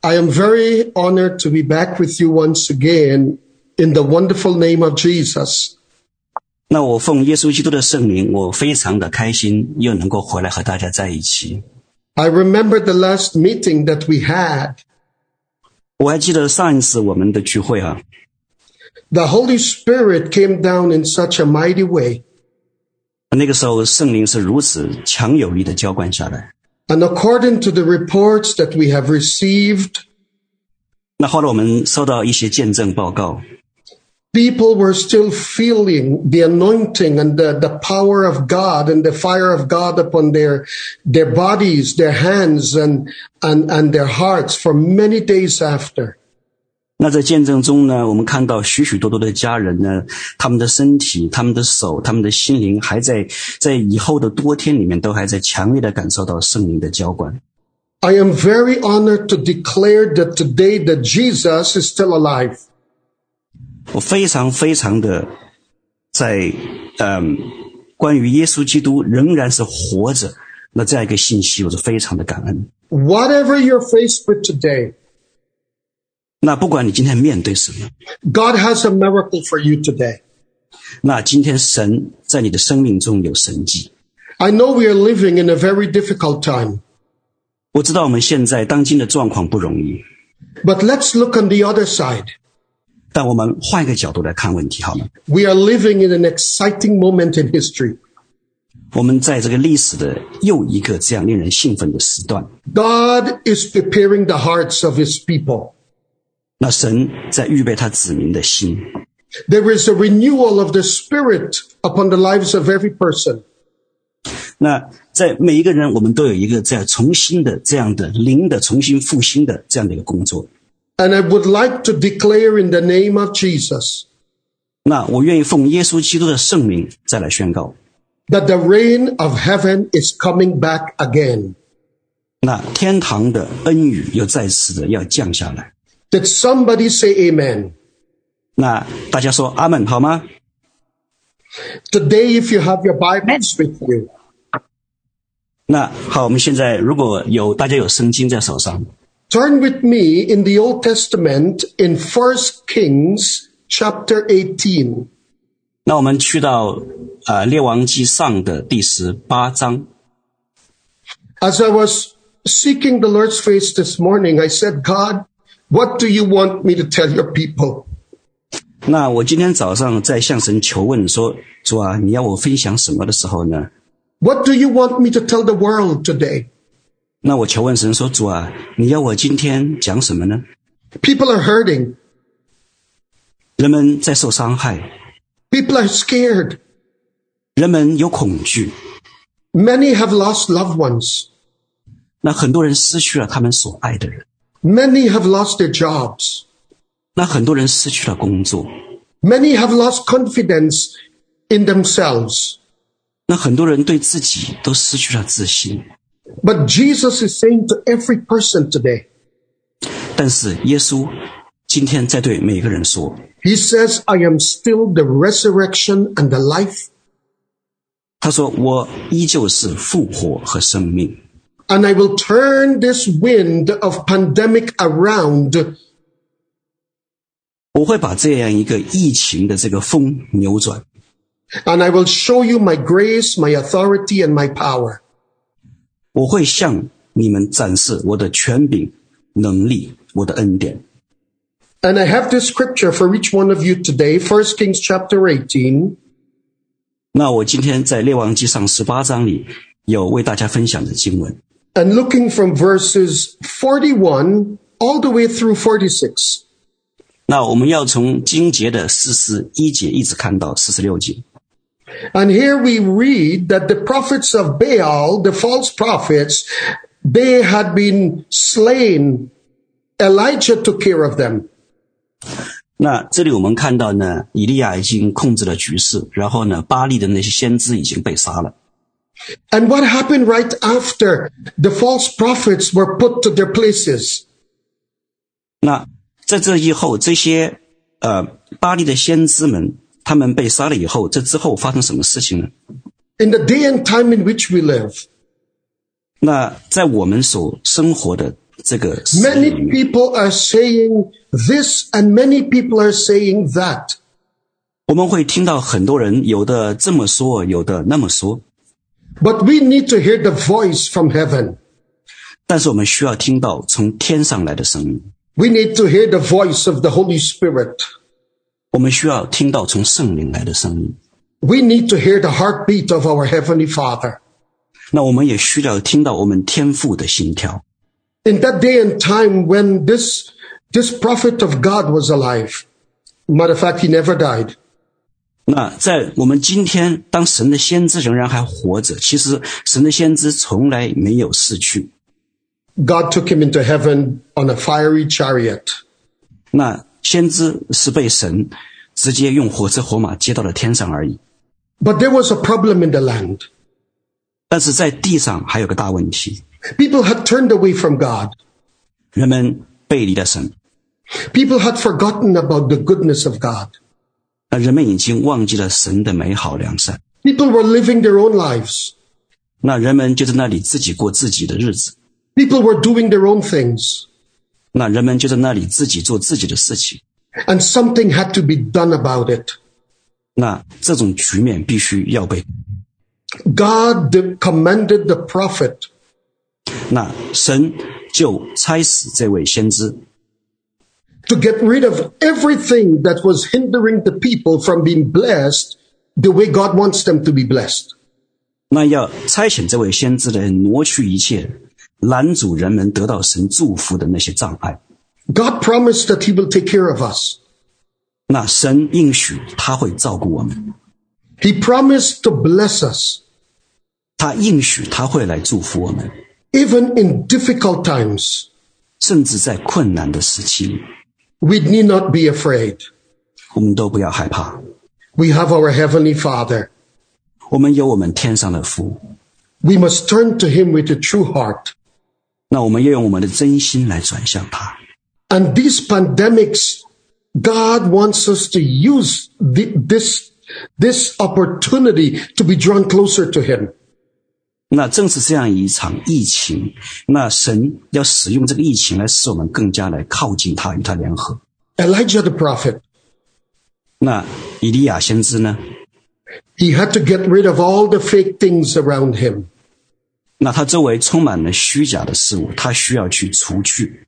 I am very honored to be back with you once again in the wonderful name of Jesus. 那我奉耶稣基督的圣名，我非常的开心，又能够回来和大家在一起。 I remember the last meeting that we had. 我还记得上一次我们的聚会啊， The Holy Spirit came down in such a mighty way. 那个时候圣灵是如此强有力的浇灌下来。 And according to the reports that we have received, 那后来我们收到一些见证报告， people were still feeling the anointing and the, the power of God and the fire of God upon their, their bodies, their hands and, and, and their hearts for many days after. 那在见证中呢，我们看到许许多多的家人呢，他们的身体、他们的手、他们的心灵，还在在以后的多天里面，都还在强烈的感受到圣灵的浇灌。I am very honored to declare that today that Jesus is still alive. 我非常非常的在嗯，关于耶稣基督仍然是活着，那这样一个信息，我是非常的感恩。Whatever you're faced with today, 那不管你今天面对什么， God has a miracle for you today. 那今天神在你的生命中有神迹。 I know we are living in a very difficult time, 我知道我们现在当今的状况不容易， but let's look on the other side. 但我们换一个角度来看问题好吗？ We are living in an exciting moment in history. 我们在这个历史的又一个这样令人兴奋的时段， God is preparing the hearts of his people. 那神在预备他子民的心。There is a renewal of the spirit upon the lives of every person. 那在每一个人，我们都有一个这样重新的、这样的灵的重新复兴的这样的一个工作。And I would like to declare in the name of Jesus. 那我愿意奉耶稣基督的圣名再来宣告。That the rain of heaven is coming back again. 那天堂的恩雨又再次的要降下来。Did somebody say amen? 那大家说阿门好吗？ Today, if you have your Bibles with you, 那好，我们现在如果有大家有圣经在手上， turn with me in the Old Testament in 1 Kings chapter 18. 那我们去到呃列王记上的第十八章。 As I was seeking the Lord's face this morning, I said, God, what do you want me to tell your people? 那我今天早上在向神求问说：“主啊，你要我分享什么的时候呢？ What do you want me to tell the world today? 那我求问神说：主啊，你要我今天讲什么呢？ People are hurting. 人们在受伤害， People are scared. 人们有恐惧， Many have lost loved ones. 那很多人失去了他们所爱的人， Many have lost their jobs. 那很多人失去了工作， Many have lost confidence in themselves. 那很多人对自己都失去了自信。 But Jesus is saying to every person today, 但是耶稣今天在对每个人说： He says, I am still the resurrection and the life, 他说我依旧是复活和生命， and I will turn this wind of pandemic around 我会把这样一个疫情的这个风扭转， and I will show you my grace, my authority, and my power. 我会向你们展示我的权柄、能力、我的恩典。 And I have this scripture for each one of you today, 1 Kings chapter 18. 那我今天在列王记上十八章里有为大家分享的经文， And looking from verses 41 all the way through 46. 那我们要从经节的四十一节一直看到四十六节。 And here we read that the prophets of Baal, the false prophets, they had been slain. Elijah took care of them. 那这里我们看到呢，以利亚已经控制了局势，然后呢，巴利的那些先知已经被杀了。 And what happened right after the false prophets were put to their places? 那在这以后，这些呃巴利的先知们，他们被杀了以后，这之后发生什么事情呢？ In the day and time in which we live, 那在我们所生活的 这个死里 Many 面。 people are saying this and many people are saying that. 我们会听到很多人有的这么说，有的那么说， But we need to hear the voice from heaven. 但是我们需要听到从天上来的声音， We need to hear the voice of the Holy Spirit. 我们需要听到从圣灵来的声音。 We need to hear the heartbeat of our Heavenly Father. 那我们也需要听到我们天父的心跳。 In that day and time when this, this prophet of God was alive, matter of fact, he never died. 那在我们今天，当神的先知仍然还活着，其实神的先知从来没有逝去。 God took him into heaven on a fiery chariot. 那先知是被神直接用火车火马接到了天上而已。 But there was a problem in the land. 但是在地上还有个大问题， People had turned away from God. 人们背离了神， People had forgotten about the goodness of God. 那人们已经忘记了神的美好良善。 People were living their own lives. 那人们就在那里自己过自己的日子， People were doing their own things. 那人们就在那里自己做自己的事情。 And something had to be done about it. 那这种局面必须要被， God commanded the prophet 那神就差使这位先知， to get rid of everything that was hindering the people from being blessed the way God wants them to be blessed. 那要差遣这位先知来挪去一切拦阻人们得到神祝福的那些障碍。 God promised that he will take care of us. 那神应许他会照顾我们， He promised to bless us 他应许他会来祝福我们， even in difficult times. 甚至在困难的时期里， We need not be afraid. 我们都不要害怕。 We have our heavenly father. 我们有我们天上的福， We must turn to him with a true heart. 那我们要用我们的真心来转向他。 And these pandemics, God wants us to use the, this, this opportunity to be drawn closer to him. 那正是这样一场疫情，那神要使用这个疫情来使我们更加来靠近他，与他联合。 Elijah the prophet, 那以利亚先知呢？ he had to get rid of all the fake things around him. 那他周围充满了虚假的事物，他需要去除去。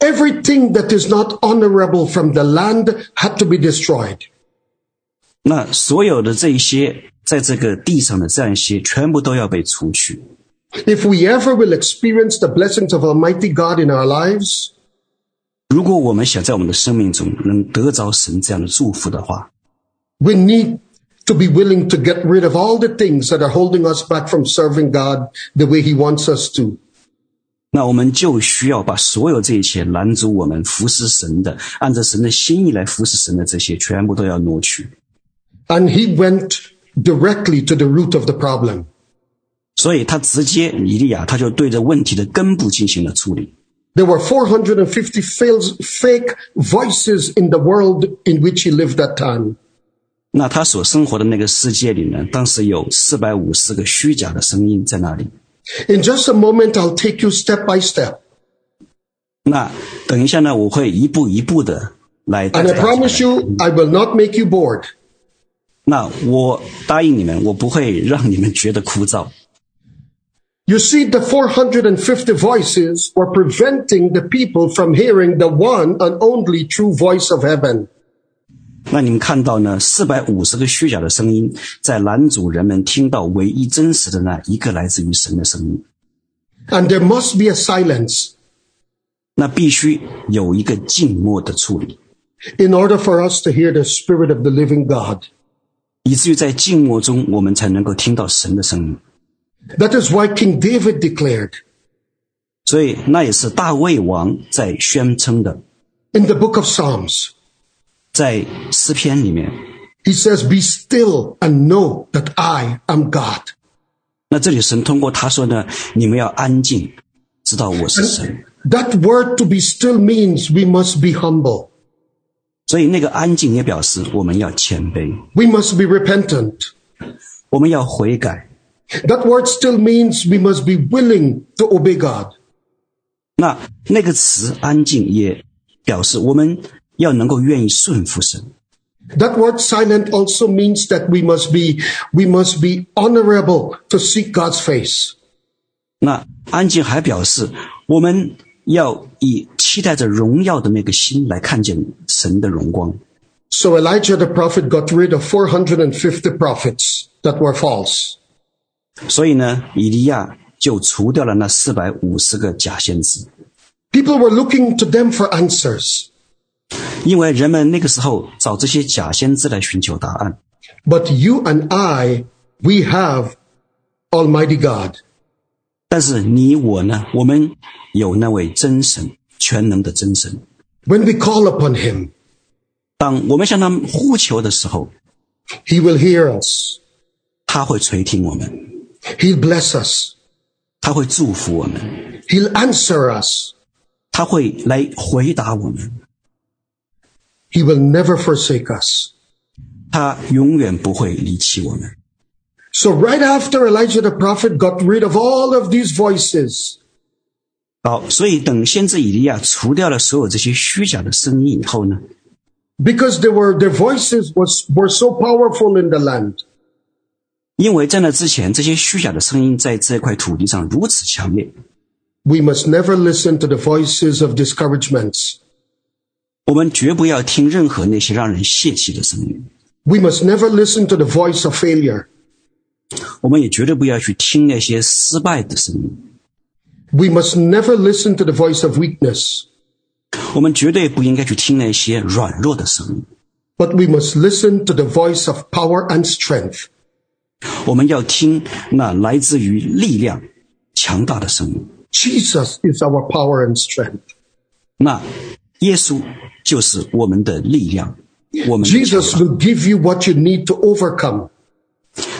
Everything that is not honorable from the land had to be destroyed. 那所有的这一些， 在这个地上的这样一些，全部都要被除去。 If we ever will experience the blessings of Almighty God in our lives, 如果我们想在我们的生命中能得着神这样的祝福的话， we need to be willing to get rid of all the things that are holding us back from serving God the way He wants us to. 那我们就需要把所有这一切拦阻我们服侍神的，按照神的心意来服侍神的这些，全部都要挪去。 And He went directly to the root of the problem. 所以他直接以利亚他就对着问题的根部进行了处理。 There were 450 fails- fake voices in the world in which he lived that time. 那他所生活的那个世界里呢，当时有四百五十个虚假的声音在那里。 In just a moment, I'll take you step by step. 那等一下呢，我会一步一步的来带 And 着 I 大家来 promise you, I will not make you bored. 那我答应你们，我不会让你们觉得枯燥。 You see, the 450 voices were preventing the people from hearing the one and only true voice of heaven. 那你们看到呢，四百五十个虚假的声音在拦阻人们听到唯一真实的那一个来自于神的声音。 And there must be a silence 那必须有一个静默的处理， in order for us to hear the Spirit of the living God. 以至于在静默中，我们才能够听到神的声音。 That is why King David declared 所以，那也是大卫王在宣称的， in the book of Psalms, 在诗篇里面。 he says, Be still and know that I am God. 那这里神通过他说呢，你们要安静，知道我是神。 That word to be still means we must be humble. 所以那个安静也表示我们要谦卑， We must be repentant. 我们要悔改。 That word still means we must be willing to obey God. 那那个词“安静”也表示我们要能够愿意顺服神。 That word silent also means that we must be, we must be honorable to seek God's face. 那安静还表示我们 要以期待着荣耀的那个心来看见神的荣光。 So Elijah the prophet got rid of 450 prophets that were false. 所以呢，以利亚就除掉了那四百五十个假先知， People were looking to them for answers. 因为人们那个时候找这些假先知来寻求答案。 But you and I, we have Almighty God. 但是你我呢，我们有那位真神，全能的真神。 When we call upon Him, 当我们向他呼求的时候， He will hear us. 他会垂听我们， He'll bless us. 他会祝福我们， He'll answer us. 他会来回答我们， He will never forsake us. 他永远不会离弃我们。 So right after Elijah the prophet got rid of all of these voices, 好，所以等先知以利亚除掉了所有这些虚假的声音以后呢， because they were, their voices was, were so powerful in the land, 因为在那之前，这些虚假的声音在这块土地上如此强烈， we must never listen to the voices of discouragements. 我们绝不要听任何那些让人泄气的声音， We must never listen to the voice of failure. 我们也绝对不要去听那些失败的声音， We must never listen to the voice of weakness, 我们绝对不应该去听那些软弱的声音， but we must listen to the voice of power and strength. 我们要听那来自于力量强大的声音。 Jesus is our power and strength. 那耶稣就是我们的力量，我们的强 Jesus 大 will give you what you need to overcome.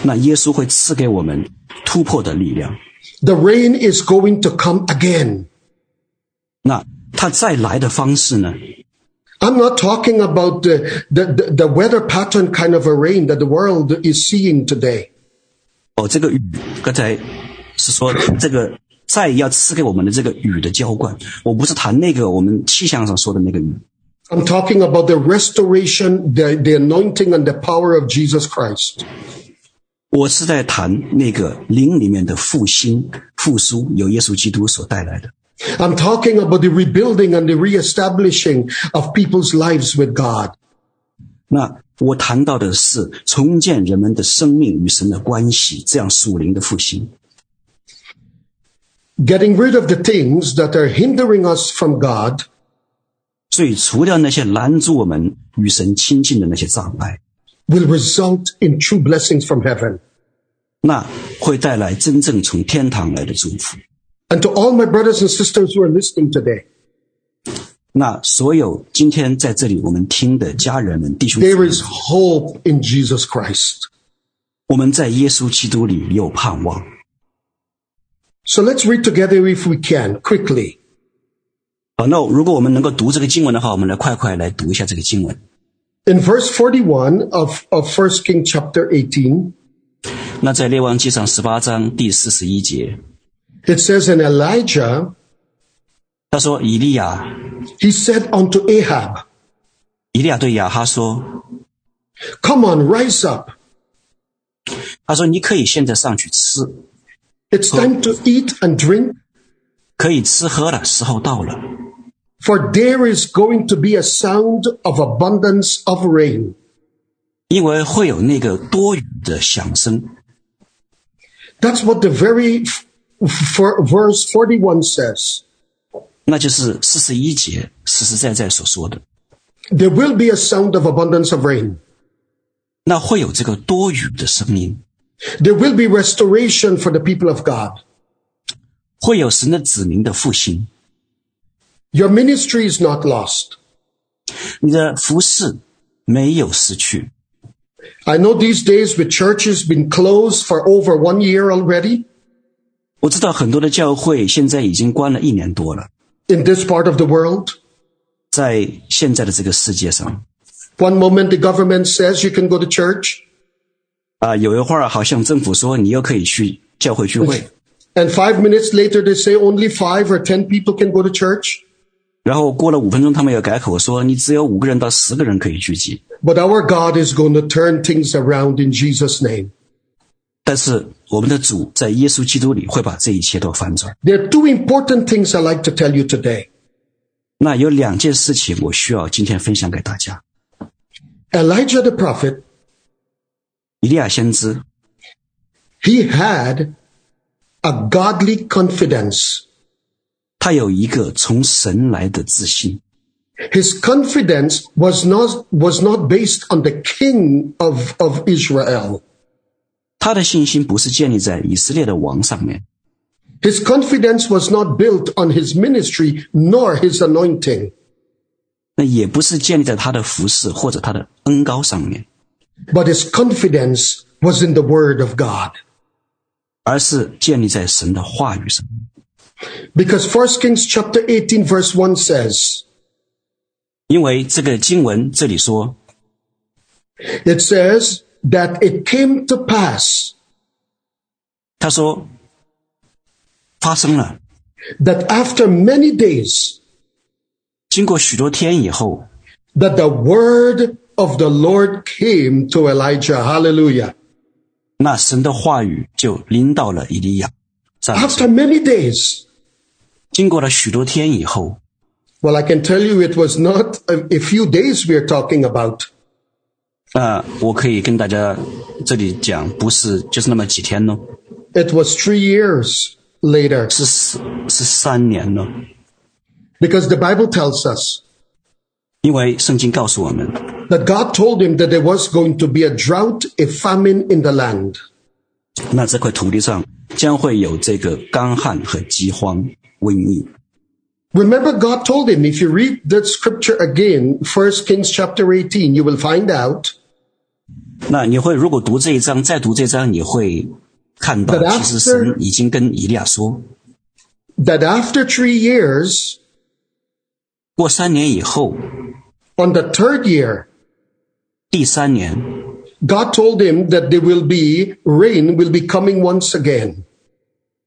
那耶稣会赐给我们突破的力量。 The rain is going to come again. 那他再来的方式呢？ I'm not talking about the, the, the, the weather pattern kind of a rain that the world is seeing today. 哦，这个雨刚才是说这个再要赐给我们的这个雨的浇灌，我不是谈那个我们气象上说的那个雨， I'm talking about the restoration, the, the anointing and the power of Jesus Christ. 我是在谈那个灵里面的复兴、复苏，由耶稣基督所带来的。I'm talking about the rebuilding and the reestablishing of people's lives with God. 那我谈到的是重建人们的生命与神的关系，这样属灵的复兴。Getting rid of the things that are hindering us from God 所以，除掉那些拦阻我们与神亲近的那些障碍，will result in true blessings from heaven. 那会带来真正从天堂来的祝福。 And to all my brothers and sisters who are listening today, 那所有今天在这里我们听的家人们、弟兄姊 there 妹 is hope in Jesus Christ. 我们在耶稣基督里有盼望。 So let's read together if we can, quickly. 好，那如果我们能够读这个经文的话，我们来快快来读一下这个经文。 In verse 41 of, of 1 King chapter 18, 那在列王记上十八章第四十一节， it says, And Elijah, 他说：“以利亚， he said unto Ahab, 以利亚对亚哈说， Come on, rise up. 他说你可以现在上去吃， It's time to eat and drink, 可以吃喝了，时候到了， for there is going to be a sound of abundance of rain. 因为会有那个多余的响声。 That's what the very f- f- verse 41 says. 那就是四十一节实实在在所说的， There will be a sound of abundance of rain. 那会有这个多余的声音， There will be restoration for the people of God. 会有神的子民的复兴。 Your ministry is not lost. 你的服饰没有失去。 I know these days with churches been closed for over one year already 我知道很多的教会现在已经关了一年多了， in this part of the world. 在现在的这个世界上， One moment the government says you can go to church, 啊、有一会儿好像政府说你又可以去教会聚会， And five minutes later, they say only five or ten people can go to church. 然后过了五分钟，他们又改口说，你只有五个人到十个人可以聚集。 But our God is going to turn things around in Jesus' name. 但是我们的主在耶稣基督里会把这一切都翻转。 There are two important things I like to tell you today. 那有两件事情我需要今天分享给大家。 Elijah the prophet, 以利亚先知， he had a godly confidence. 他有一个从神来的自信， His confidence was not, was not based on the king of, of Israel. 他的信心不是建立在以色列的王上面， His confidence was not built on his ministry nor his anointing, 那也不是建立在他的服饰或者他的恩高上面， but his confidence was in the word of God. 而是建立在神的话语上。 Because 1 Kings chapter 18 verse 1 says, 因为这个经文这里说， it says that it came to pass 他说发生了， that after many days, 经过许多天以后， that the word of the Lord came to Elijah. Hallelujah. 那神的话语就临到了以利亚。赞美神 After many days, 经过了许多天以后， well, I can tell you it was not a, a few days we're talking about. 那我可以跟大家这里讲，不是就是那么几天呢， It was three years later 是是是三年了， because the Bible tells us 因为圣经告诉我们， that God told him that there was going to be a drought, a famine in the land. 那这块土地上将会有这个干旱和饥荒、 瘟疫。 Remember, God told him, if you read that scripture again, 1 Kings chapter 18, you will find out 那你会如果读这一章，再读这一章，你会看到 But，其实神已经跟以利亚说， that after three years, 过三年以后， on the third year, 第三年， God told him that there will be rain will be coming once again.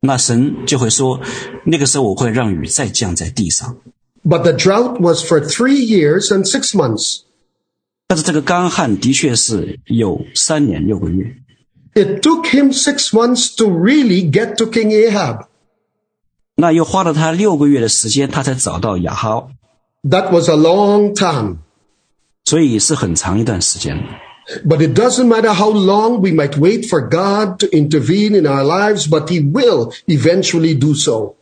那神就会说，那个时候我会让雨再降在地上。 But the drought was for three years and six months. 但是这个干旱的确是有三年六个月， It took him six months to really get to King Ahab. 那又花了他六个月的时间，他才找到亚哈， That was a long time. 所以是很长一段时间。 But it doesn't matter how long we might wait for God to intervene in our lives, but He will eventually do so.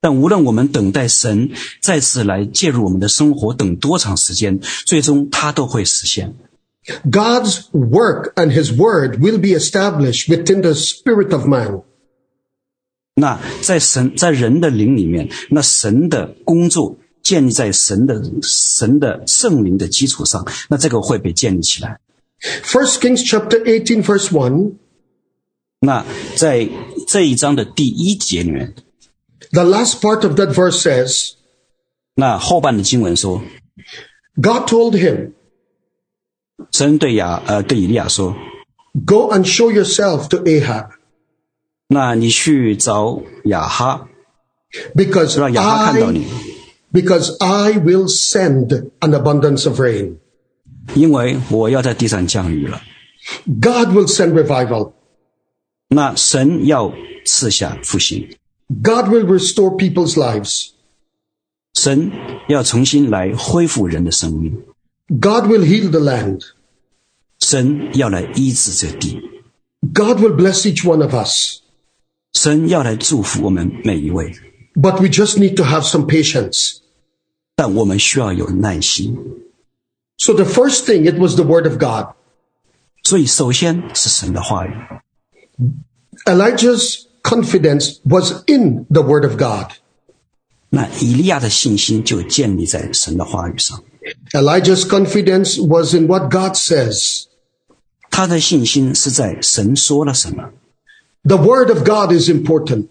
但无论我们等待神再次来介入我们的生活等多长时间，最终他都会实现。 God's work and His word will be established within the spirit of man. 那在神在人的灵里面，那神的工作建立在神的神的圣灵的基础上，那这个会被建立起来。 First Kings chapter 18 verse 1, 那在这一章的第一节里面， the last part of that verse says, 那后半的经文说， God told him, 神对亚呃对以利亚说， go and show yourself to Ahab 那你去找亚哈， because 让亚哈看到你 I,，because I will send an abundance of rain. 因为我要在地上降雨了。 God will send revival. 那神要赐下复兴， God will restore people's lives. 神要重新来恢复人的生命， God will heal the land. 神要来医治这地， God will bless each one of us. 神要来祝福我们每一位。 But we just need to have some patience. 但我们需要有耐心。 So the first thing, it was the word of God. 所以，首先是神的话语。 Elijah's confidence was in the word of God. 那以利亚的信心就建立在神的话语上， Elijah's confidence was in what God says. 他的信心是在神说了什么， The word of God is important.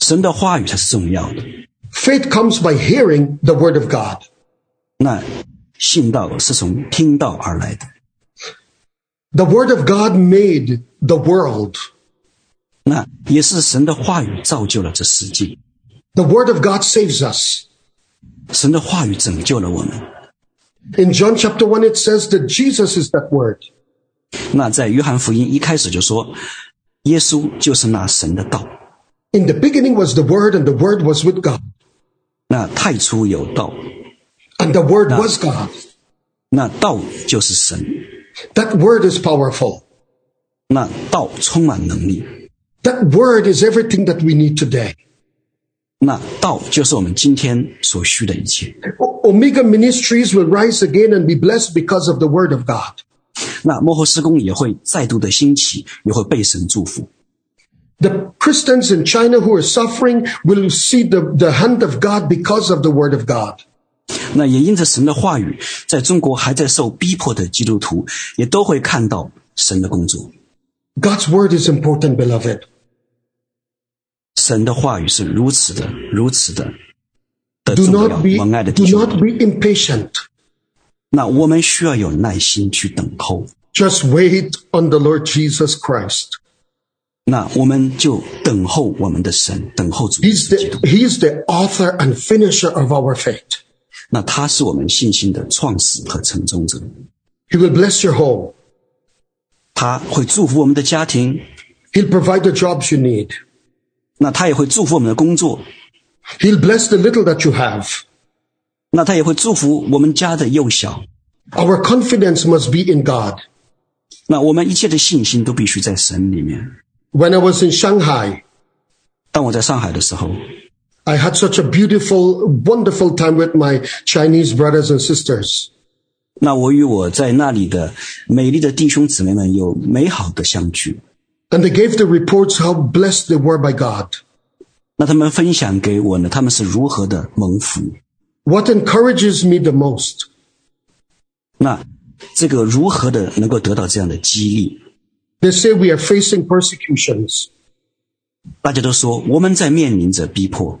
神的话语才是重要的。 Faith comes by hearing the word of God. 那 信道是从听道而来的。 The word of God made the world. 那也是神的话语造就了这世界， The Word of God saves us. 神的话语拯救了我们。 In John chapter 1, it says that Jesus is that Word. 那在约翰福音一开始就说，耶稣就是那神的道。 In the beginning was the Word, and the Word was with God. 那太初有道， And the Word was God. 那道就是神， That Word is powerful. 那道充满能力， That Word is everything that we need today. 那道就是我们今天所需的一切。 O- Omega Ministries will rise again and be blessed because of the Word of God. 那幕后施工也会再度的兴起，也会被神祝福。 The Christians in China who are suffering will see the, the hand of God because of the Word of God. 那也因着神的话语，在中国还在受逼迫的基督徒，也都会看到神的工作。 God's Word is important, beloved. 神的话语是如此的、如此的的 Do 重要， not be, 蒙爱的 do 弟兄 not 们。 be impatient. 那我们需要有耐心去等候。 Just wait on the Lord Jesus Christ. 那我们就等候我们的神，等候主耶 He's 稣基督 the, he's the author and finisher of our faith. 那他是我们信心的创始和成终者， He will bless your home. 他会祝福我们的家庭， He'll provide the jobs you need. 那他也会祝福我们的工作， He'll bless the little that you have. 那他也会祝福我们家的幼小。 Our confidence must be in God. 那我们一切的信心都必须在神里面。 When I was in Shanghai, 当我在上海的时候， I had such a beautiful, wonderful time with my Chinese brothers and sisters. 那我与我在那里的美丽的弟兄姊妹们有美好的相聚。 And they gave the reports how blessed they were by God. 那他们分享给我呢，他们是如何的蒙福。 What encourages me the most 那这个如何的能够得到这样的激励？ They say we are facing persecutions. 大家都说我们在面临着逼迫。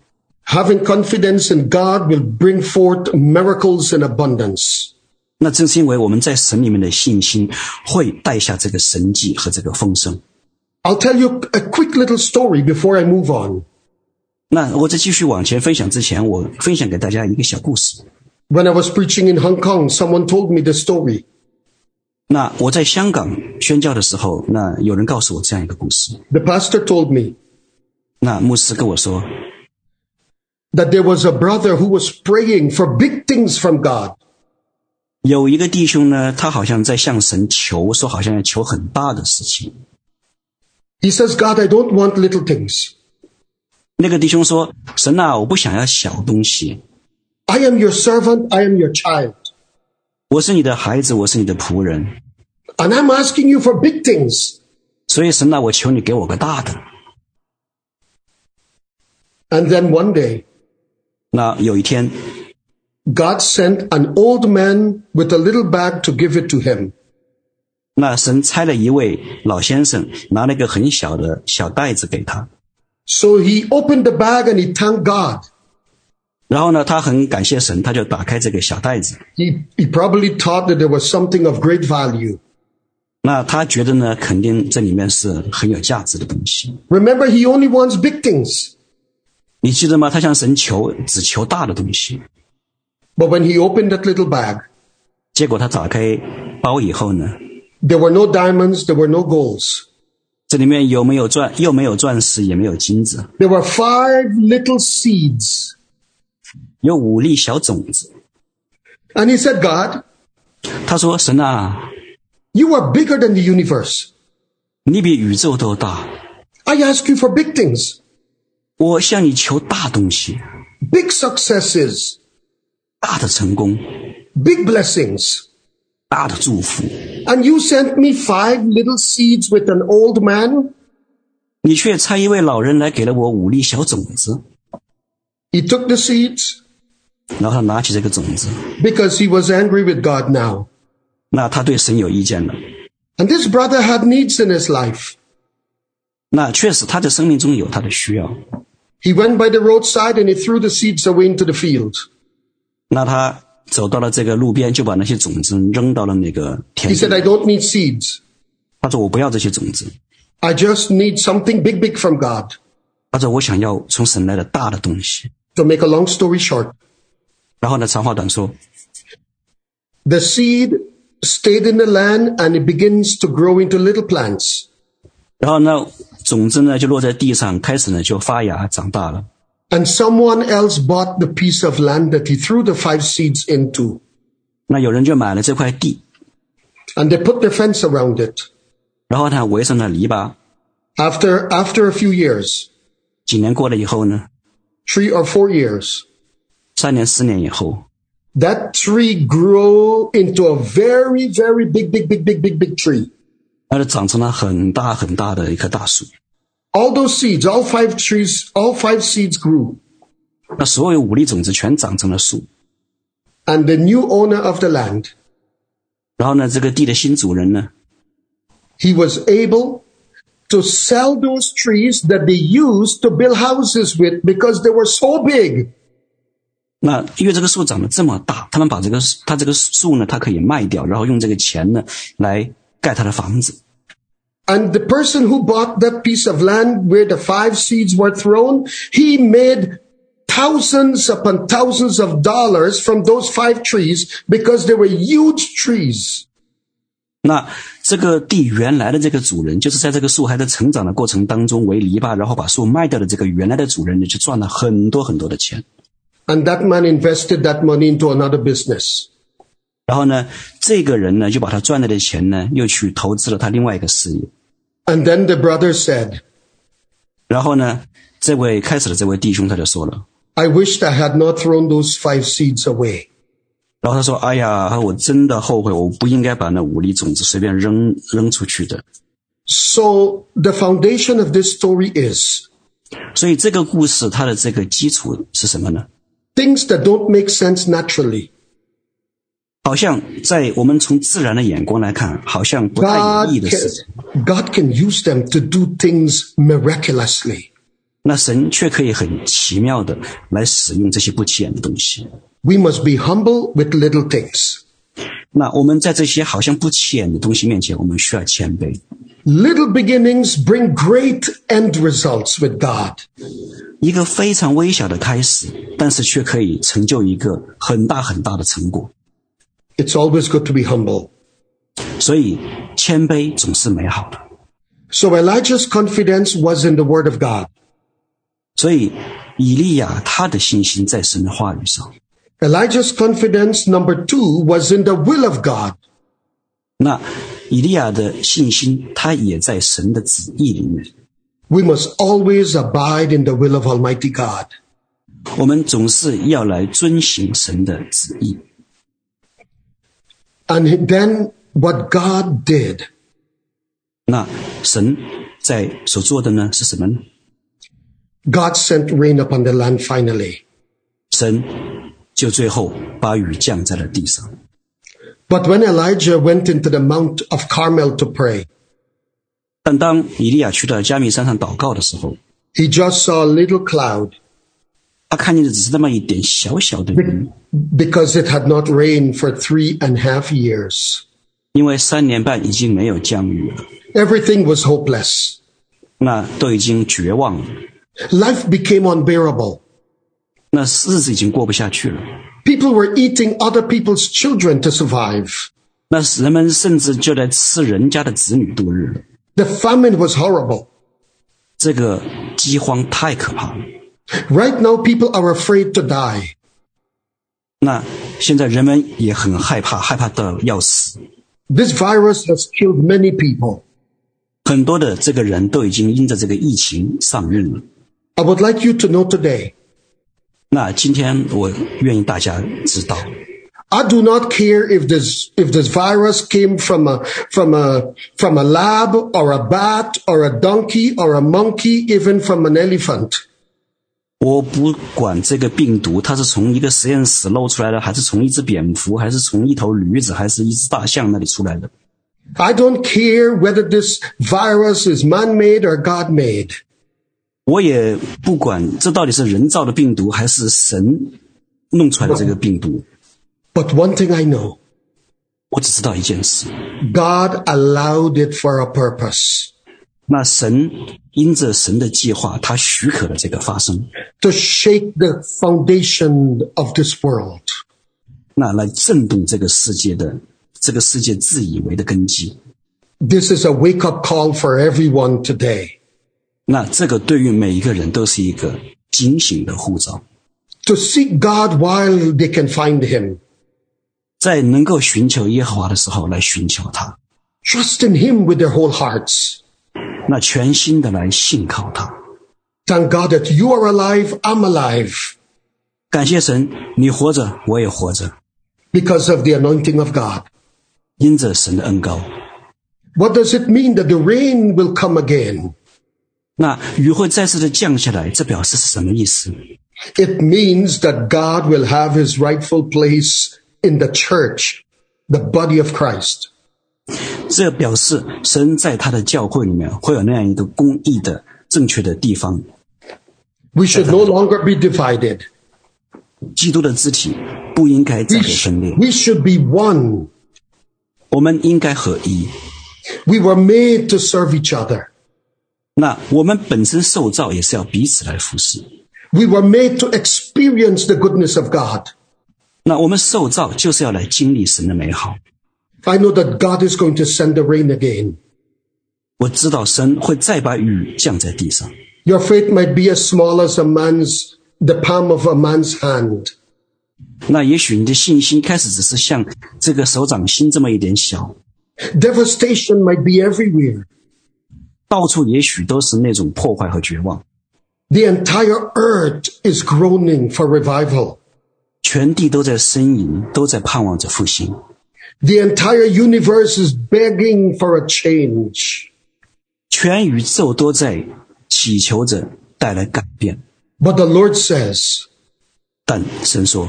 那正是因为我们在神里面的信心，会带下这个神迹和这个丰盛。 I'll tell you a quick little story before I move on. 那我在继续往前分享之前，我分享给大家一个小故事。 When I was preaching in Hong Kong, someone told me the story. 那我在香港宣教的时候，那有人告诉我这样一个故事。 The pastor told me 那牧师跟我说， that there was a brother who was praying for big things from God. 有一个弟兄呢，他好像在向神求，说好像要求很大的事情。 He says, God, I don't want little things. 那个弟兄说：“神啊，我不想要小东西， I am your servant. I am your child. 我是你的孩子，我是你的仆人。 And I'm asking you for big things. 所以神啊，我求你给我个大的。 And then one day, ” 那有一天， God sent an old man with a little bag to give it to him. 那神差了一位老先生，拿了一个很小的小袋子给他。 So he opened the bag and he thanked God. 然后呢，他很感谢神，他就打开这个小袋子。 He, he probably thought that there was something of great value. 那他觉得呢，肯定这里面是很有价值的东西。 Remember, he only wants big things. 你记得吗？他向神求，只求大的东西。 But when he opened that little bag, 结果他打开包以后呢， there were no diamonds, there were no golds. 这里面有没有钻，又没有钻石，也没有金子， There were five little seeds. 有五粒小种子。 And he said, God, 他说：“神啊， you are bigger than the universe. 你比宇宙都大， I ask you for big things, 我向你求大东西， big successes, 大的成功， big blessings. 大的祝福。 And you sent me five little seeds with an old man? 你却差一位老人来给了我五粒小种子。 He took the seeds 然后他拿起这个种子， because he was angry with God now. 那他对神有意见了。 And this brother had needs in his life. 那确实他在生命中有他的需要。 He went by the roadside and he threw the seeds away into the field. 那他走到了这个路边，就把那些种子扔到了那个田 He said, 地。 I don't need seeds. 他说：“我不要这些种子。 I just need something big, big from God. ”他说：“我想要从神来的大的东西。 To make a long story short, ”然后呢，长话短说， the seed stayed in the land and it begins to grow into little plants. 然后呢， 种子呢就落在地上，开始呢就发芽长大了。 And someone else bought the piece of land that he threw the five seeds into. 那有人就买了这块地， And they put their fence around it. 然后呢围上了篱笆。 After, after a few years, 几年过了以后呢， three or four years, 三年四年以后， that tree grew into a very, very big, big, big, big, big, big tree. 那就长成了很大很大的一棵大树。 All those seeds, all five trees, all five seeds grew. 那所有五粒种子全长成了树。 And the new owner of the land, 然后呢，这个地的新主人呢， he was able to sell those trees that they used to build houses with because they were so big. 那因为这个树长得这么大，他们把这个他这个树呢，它可以卖掉，然后用这个钱呢来盖他的房子。 And the person who bought that piece of land where the five seeds were thrown, he made thousands upon thousands of dollars from those five trees because they were huge trees. 那这个地原来的这个主人，就是在这个树还在成长的过程当中为篱笆，然后把树卖掉的这个原来的主人呢，就赚了很多很多的钱。 And that man invested that money into another business. 然后呢，这个人呢就把他赚来的钱呢，又去投资了他另外一个事业。 And then the brother said, 然后呢，这位开始的这位弟兄他就说了， I wished I had not thrown those five seeds away. 然后他说：“哎呀，我真的后悔，我不应该把那五粒种子随便扔扔出去的。 So the foundation of this story is 所以这个故事它的这个基础是什么呢？ things that don't make sense naturally. 好像在我们从自然的眼光来看，好像不太有意义的事情。God can use them to do things miraculously. 那神却可以很奇妙的来使用这些不起眼的东西。We must be humble with little things. 那我们在这些好像不起眼的东西面前，我们需要谦卑。Little beginnings bring great end results with God. 一个非常微小的开始，但是却可以成就一个很大很大的成果。It's always good to be humble. 所以谦卑总是美好的。 So Elijah's confidence was in the word of God. 所以以利亚他的信心在神的话语上。 Elijah's confidence, number two, was in the will of God. 那以利亚的信心，他也在神的旨意里面。 We must always abide in the will of Almighty God. 我们总是要来遵行神的旨意。 And then what God did, 那神在所做的呢是什么呢？ God sent rain upon the land finally. 神就最后把雨降在了地上。 But when Elijah went into the Mount of Carmel to pray, 但当以利亚去到加密山上祷告的时候， he just saw a little cloud 他看见的只是那么一点小小的云， because it had not rained for three and a half years. 因为三年半已经没有降雨了， Everything was hopeless. 那都已经绝望了， Life became unbearable. 那日子已经过不下去了。 People were eating other people's children to survive. 那人们甚至就在吃人家的子女度日了。 The famine was horrible. 这个饥荒太可怕了。 Right now, people are afraid to die. 那现在人们也很害怕，害怕到要死。 This virus has killed many people. 很多的这个人都已经因着这个疫情上任了。 I would like you to know today, 那今天我愿意大家知道， I do not care if this, if this virus came from a, from a, from a lab or a bat or a donkey or a monkey, even from an elephant. 我不管这个病毒它是从一个实验室漏出来的，还是从一只蝙蝠，还是从一头驴子，还是一只大象那里出来的。 I don't care whether this virus is man-made or God-made. 我也不管这到底是人造的病毒，还是神弄出来的这个病毒。 But one thing I know, 我只知道一件事： God allowed it for a purpose. 那神因着神的计划，他许可了这个发生， to shake the foundation of this world. 那来震动这个世界的这个世界自以为的根基。 This is a wake up call for everyone today 那这个对于每一个人都是一个警醒的呼召， to seek God while they can find Him. 在能够寻求耶和华的时候来寻求他， Trust in Him with their whole hearts. 那全心的来信靠他。 Thank God that you are alive, I'm alive 感谢神，你活着，我也活着， because of the anointing of God. 因着神的恩高。 What does it mean that the rain will come again? 那雨会再次的降下来，这表示是什么意思？ It means that God will have His rightful place in the church, the body of Christ. 这表示神在他的教会里面会有那样一个公义的、正确的地方。We should no longer be divided. 基督的肢体不应该再被分裂，we should be one. 我们应该合一。We were made to serve each other. 那我们本身受造也是要彼此来服侍。We were made to experience the goodness of God. 那我们受造就是要来经历神的美好。I know that God is going to send the rain again. 我知道神会再把雨降在地上。 Your faith might be as small as a man's, the palm of a man's hand. 那也许你的信心开始只是像这个手掌心这么一点小， Devastation might be everywhere. 到处也许都是那种破坏和绝望。 The entire earth is groaning for revival. 全地都在呻吟，都在盼望着复兴。 The entire universe is begging for a change. 全宇宙都在祈求着带来改变。 But the Lord says 但神说，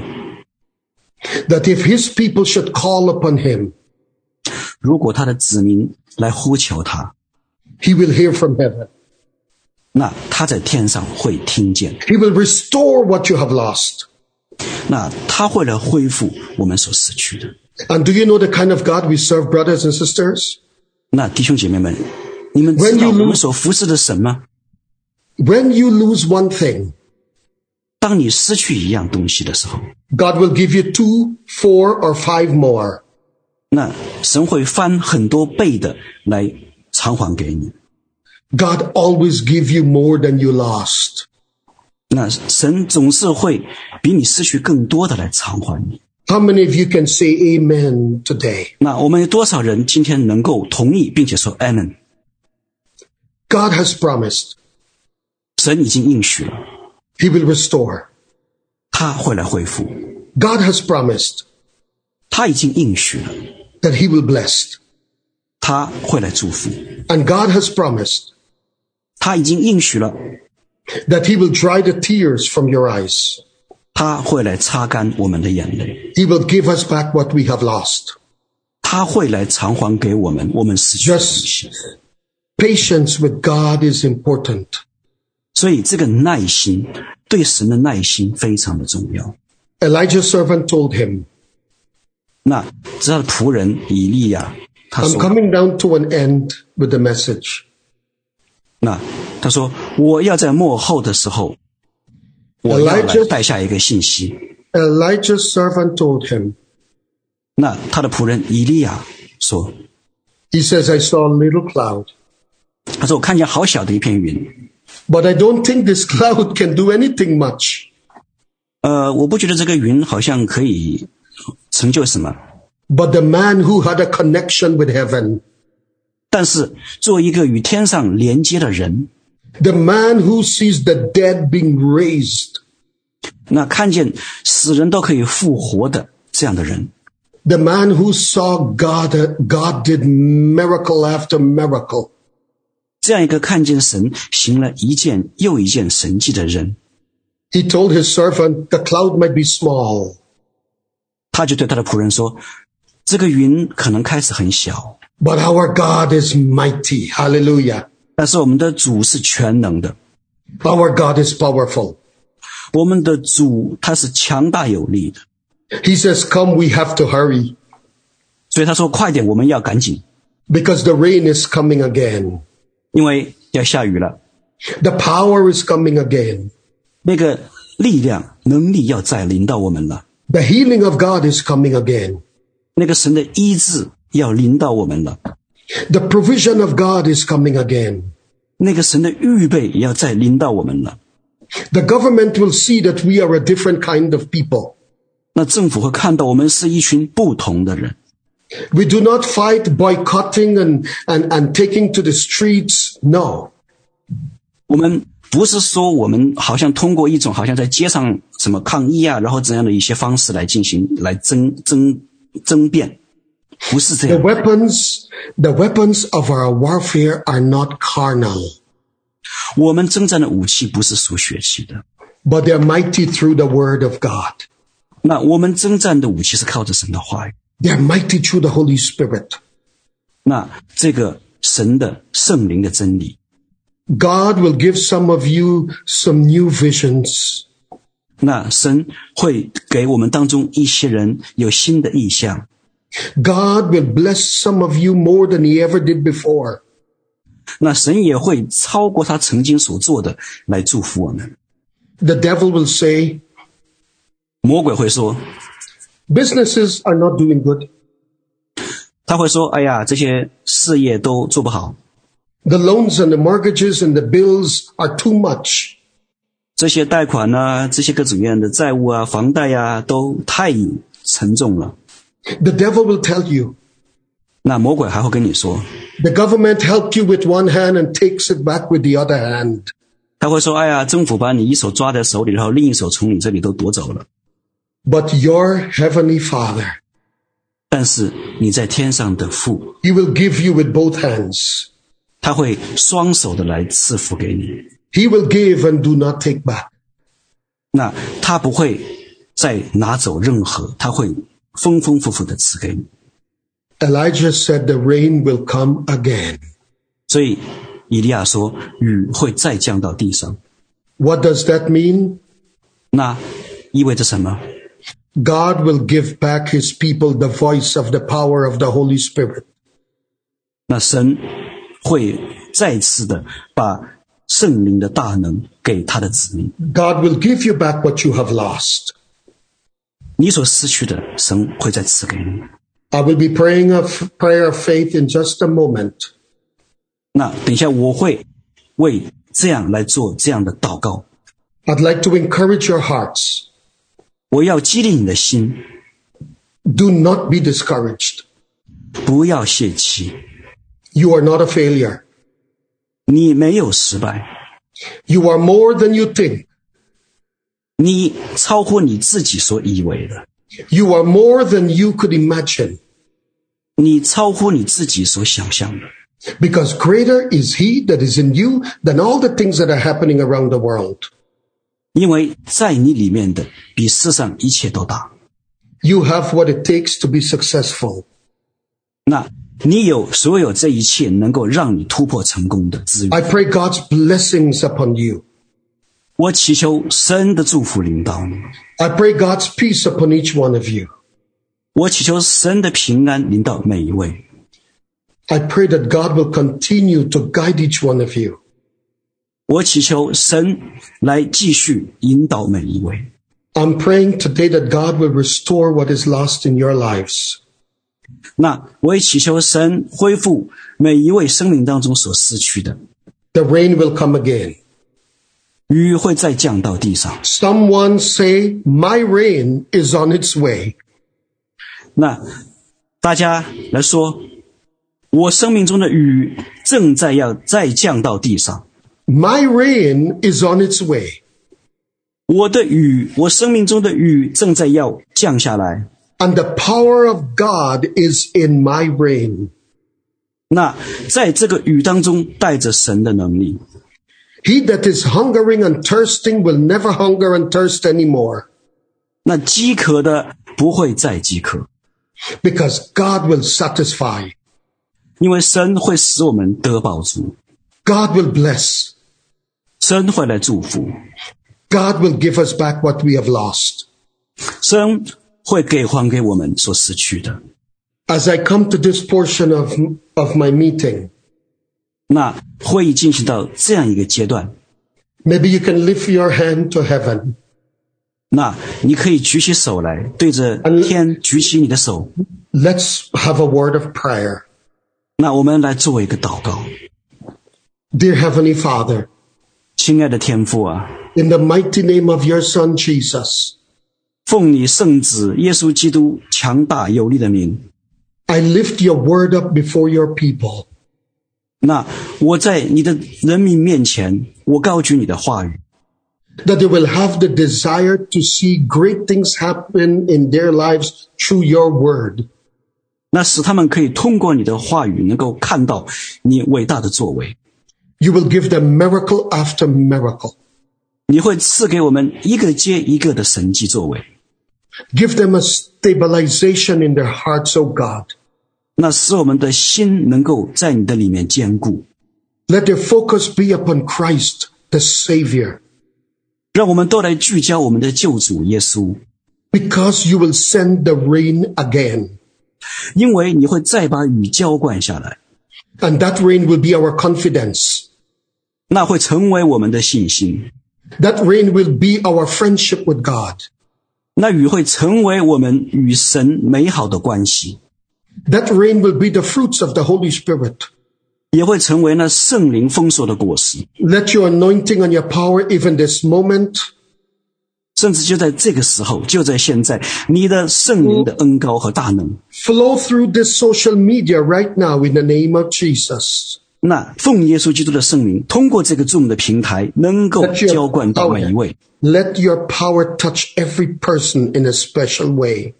that if his people should call upon him, 如果他的子民来呼求他， he will hear from heaven. 那他在天上会听见， He will restore what you have lost. 那他会来恢复我们所失去的。 And do you know the kind of God we serve, brothers and sisters? 那弟兄姐妹们，你们知 When 道 you 我 lose- 们所服侍的神吗？ When you lose one thing, 当你失去一样东西的时候， God will give you two, four, or five more. 那神会翻很多倍的来偿还给你。 God always give you more than you lost. 那神总是会比你失去更多的来偿还你。 How many of you can say amen today? 那我们有多少人今天能够同意并且说 Amen？ God has promised 神已经应许了， he will restore. 他会来恢复。 God has promised 他已经应许了， that he will bless. 他会来祝福。 And God has promised 他已经应许了， that he will dry the tears from your eyes. 他会来擦干我们的眼泪， He will give us back what we have lost. 他会来偿还给我们我们失去的东 Just 西。 patience with God is important. 所以这个耐心，对神的耐心非常的重要。 Elijah's servant told him, 那这他的仆人以利亚，他 I'm 说 coming down to an end with the message. 那他说我要在幕后的时候，我要来 Elijah- 带下一个信息。 Elijah's servant told him, 那他的仆人以利亚说， he says, I saw a little cloud, 他说我看见好小的一片云， but I don't think this cloud can do anything much. 呃，我不觉得这个云好像可以成就什么。 But the man who had a connection with heaven, 但是作为一个与天上连接的人， the man who sees the dead being raised, 那看见死人都可以复活的这样的人， the man who saw God, God did miracle after miracle, 这样一个看见神行了一件又一件神迹的人， He told his servant, the cloud might be small, 他就对他的仆人说：“这个云可能开始很小， but our God is mighty. Hallelujah. 但是我们的主是全能的， Our God is powerful. 我们的主他是强大有力的。 He says, come, we have to hurry 所以他说：快点，我们要赶紧， because the rain is coming again. 因为要下雨了。 The power is coming again. 那个力量、能力要再临到我们了， The healing of God is coming again. 那个神的医治 要临到我们了， The provision of God is coming again. 那个神的预备也要再临到我们了。 The government will see that we are a different kind of people. 那政府会看到我们是一群不同的人。 We do not fight boycotting and, and, and taking to the streets. No. 我们不是说我们好像通过一种好像在街上什么抗议啊，然后怎样的一些方式来进行来争争争辩，不是这 The 样。 weapons, the weapons of our warfare are not carnal, 我们征战的武器不是属血气的， but they're mighty through the word of God. 那我们征战的武器是靠着神的话语。 They're mighty through the Holy Spirit. 那这个神的圣灵的真理， God will give some of you some new visions. 那神会给我们当中一些人有新的意向， God will bless some of you more than he ever did before. 那神也会超过他曾经所做的来祝福我们。 The devil will say, 魔鬼会说， businesses are not doing good. 他会说：“哎呀，这些事业都做不好， The loans and the mortgages and the bills are too much. 这些贷款呢、这些各种各样的债务啊、房贷呀、都太沉重了。 The devil will tell you, ”那魔鬼还会跟你说， the government helped you with one hand and takes it back with the other hand. 他会说：“哎呀，政府把你一手抓在手里，然后另一手从你这里都夺走了。 But your heavenly father, 但是你在天上的父， he will give you with both hands. 他会双手的来赐福给你。 He will give and do not take back. 那他不会再拿走任何，他会 丰丰富富的赐给你。 Elijah said the rain will come again. 所以以利亚说，雨会再降到地上。 What does that mean? 那意味着什么？ God will give back his people the voice of the power of the Holy Spirit. 那神会再次的把圣灵的大能给他的子民。 God will give you back what you have lost. 你所失去的，神会再赐给你。 I will be praying a f- prayer of faith in just a moment. 那等一下我会为这样来做这样的祷告。 I'd like to encourage your hearts. 我要激励你的心， Do not be discouraged. 不要泄气。 You are not a failure. 你没有失败， You are more than you think. 你超乎你自己所以为的， You are more than you could imagine. 你超乎你自己所想象的。 Because greater is he that is in you than all the things that are happening around the world. 因为在你里面的比世上一切都大。 You have what it takes to be successful. 那你有所有这一切能够让你突破成功的资源。 I pray God's blessings upon you. 我祈求神的祝福领导你， I pray God's peace upon each one of you. 我祈求神的平安临到每一位。 I pray that God will continue to guide each one of you. 我祈求神来继续引导每一位。 I'm praying today that God will restore what is lost in your lives. 那我也祈求神恢复每一位生命当中所失去的， The rain will come again. 雨会再降到地上。Someone say, my rain is on its way. 那大家来说，我生命中的雨正在要再降到地上。My rain is on its way. 我的雨，我生命中的雨正在要降下来。And the power of God is in my rain. 那在这个雨当中带着神的能力，He that is hungering and thirsting will never hunger and thirst anymore 那饥渴的不会再饥渴， because God will satisfy. 因为神会使我们得饱足， God will bless. 神会来祝福， God will give us back what we have lost. 神会给还给我们所失去的。 As I come to this portion of, of my meeting, 那会议进行到这样一个阶段， maybe you can lift your hand to heaven. 那你可以举起手来，对着天举起你的手。 Let's have a word of prayer. 那我们来做一个祷告， Dear Heavenly Father, 亲爱的天父啊， in the mighty name of your Son Jesus, 奉你圣子耶稣基督强大有力的名， I lift your word up before your people. 那我在你的人民面前，我高举你的话语， that they will have the desire to see great things happen in their lives through your word. 那使他们可以通过你的话语，能够看到你伟大的作为。 You will give them miracle after miracle. 你会赐给我们一个接一个的神迹作为， Give them a stabilization in their hearts, O God. 那使我们的心能够在你的里面坚固，Let their focus be upon Christ, the Savior, 让我们都来聚焦我们的救主耶稣，because you will send the rain again. 因为你会再把雨浇灌下来，And that rain will be our confidence. 那会成为我们的信心，That rain will be our friendship with God. 那雨会成为我们与神美好的关系，That rain will be the fruits of the Holy Spirit. 也会成为那圣灵丰硕的果实， Let your anointing and your power, even this moment, 甚至就在这个时候，就在现在，你的圣灵的恩高和大能， flow through this social media right now in the name of Jesus. 那奉耶稣基督的圣灵，通过这个 Zoom 的平台，能够 Let your 浇灌到每一位， Let your power touch every person in a special way.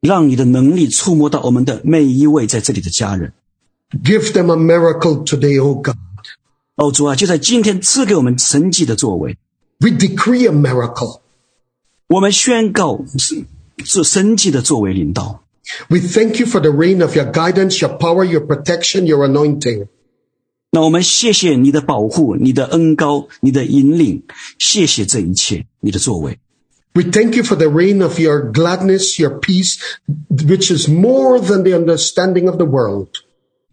让你的能力触摸到我们的每一位在这里的家人。Give them a miracle today, O God. 哦，主啊，就在今天赐给我们神迹的作为，We decree a miracle. 我们宣告是是神迹的作为领导。We thank you for the reign of your guidance, your power, your protection, your anointing. 那我们谢谢你的保护、你的恩高、你的引领，谢谢这一切你的作为。We thank you for the rain of your gladness, your peace, which is more than the understanding of the world.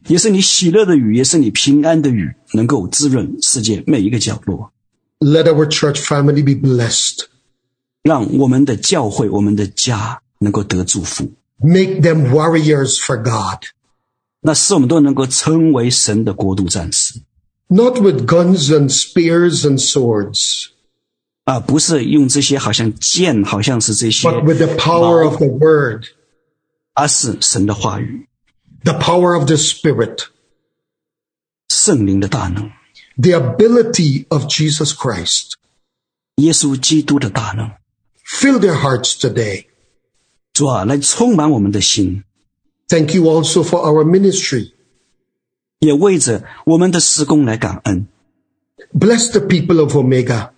也是你喜乐的雨，也是你平安的雨，能够滋润世界每一个角落， Let our church family be blessed. 让我们的教会、我们的家能够得祝福。 Make them warriors for God. 那使我们都能够成为神的国度战士 Not with guns and spears and swords, 啊，不是用这些好像剑，好像是这些， but with the power of the word, 而是神的话语、 the power of the spirit, 圣灵的大能、 the ability of Jesus Christ. 耶稣基督的大能。 Fill their hearts today. 主啊，来充满我们的心， Thank you also for our ministry. 也为着我们的施工来感恩， Bless the people of Omega,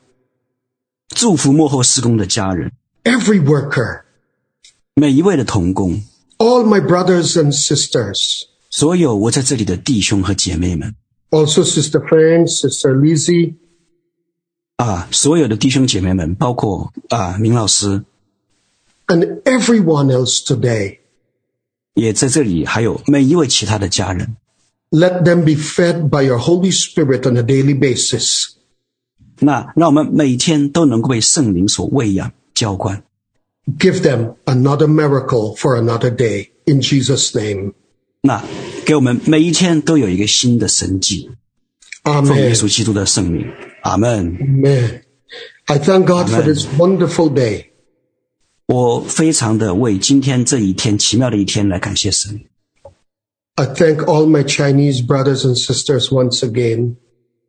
祝福幕后施工的家人， every worker, 每一位的同工， all my brothers and sisters, 所有我在这里的弟兄和姐妹们 also Sister Fran, Sister Lizzie, 啊，所有的弟兄姐妹们，包括啊明老师， and everyone else today. 也在这里，还有每一位其他的家人。 Let them be fed by your Holy Spirit on a daily basis. 那让我们每天都能够被圣灵所喂养、浇灌。 Give them another miracle for another day. In Jesus' name. 那给我们每一天都有一个新的神迹，奉耶 Amen. 稣基督的圣名，阿门。 Amen. I thank God for Amen. this wonderful day. 我非常的为今天这一天奇妙的一天来感谢神。 I thank all my Chinese brothers and sisters once again.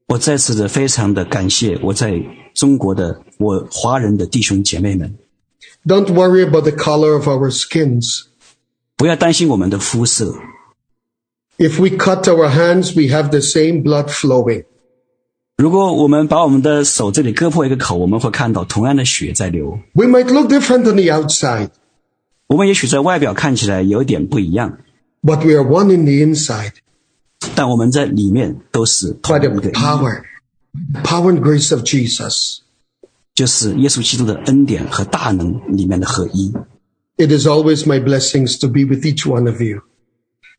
我再次的非常的感谢我在中国的我华人的弟兄姐妹们，Don't worry about the color of our skins. 不要担心我们的肤色，If we cut our hands, we have the same blood flowing. 如果我们把我们的手这里割破一个口，我们会看到同样的血在流。We might look different on the outside, 我们也许在外表看起来有点不一样，but we are one in the inside 但我们在里面都是同 by 一 the 个一， power, power and grace of Jesus. 就是耶稣基督的恩典和大能里面的合一。 It is always my blessings to be with each one of you.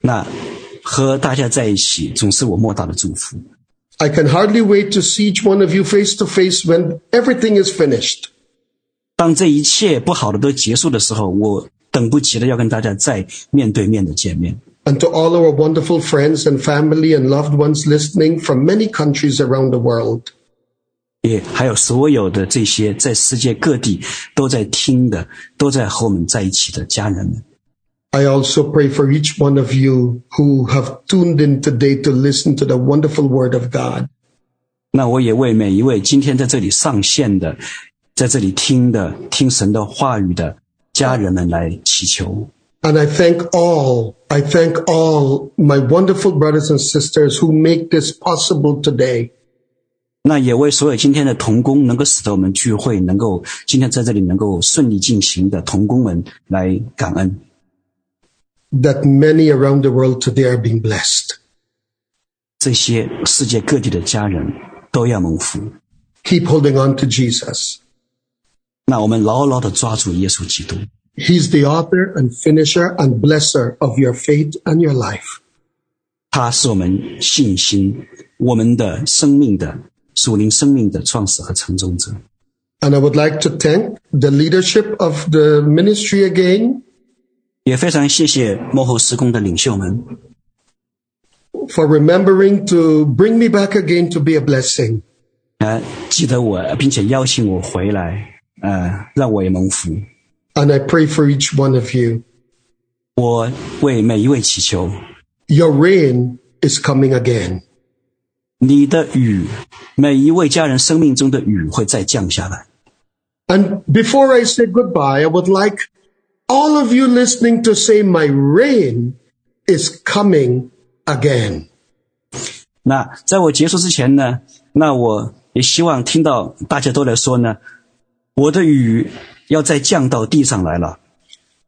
那和大家在一起，总是我莫大的祝福。 I can hardly wait to see each one of you face to face when everything is finished. 当这一切不好的都结束的时候，我等不及的要跟大家再面对面的见面。 And to all our wonderful friends and family and loved ones listening from many countries around the world, 也还有所有的这些在世界各地都在听的，都在和我们在一起的家人们。 I also pray for each one of you who have tuned in today to listen to the wonderful word of God. 那我也为每一位今天在这里上线的，在这里听的、听神的话语的家人们来祈求。 And I thank all, I thank all my wonderful brothers and sisters who make this possible today. 那也为所有今天的童工能够使得我们聚会能够今天在这里能够顺利进行的童工们来感恩。 that many around the world today are being blessed. 这些世界各地的家人都要蒙福。 Keep holding on to Jesus. 那我们牢牢的抓住耶稣基督， He's the author and finisher and blesser of your faith and your life. 他是我们信心、我们的生命的属灵生命的创始和成终者。 And I would like to thank the leadership of the ministry again 也非常谢谢幕后施工的领袖们， for remembering to bring me back again to be a blessing. 呃，记得我，并且邀请我回来，呃，让我也蒙福。 And I pray for each one of you. 我为每一位祈求， Your rain is coming again. 你的雨，每一位家人生命中的雨会再降下来。 And before I say goodbye, I would like all of you listening to say, My rain is coming again. 那在我结束之前呢，那我也希望听到大家都来说呢，我的雨 要再降到地上来了。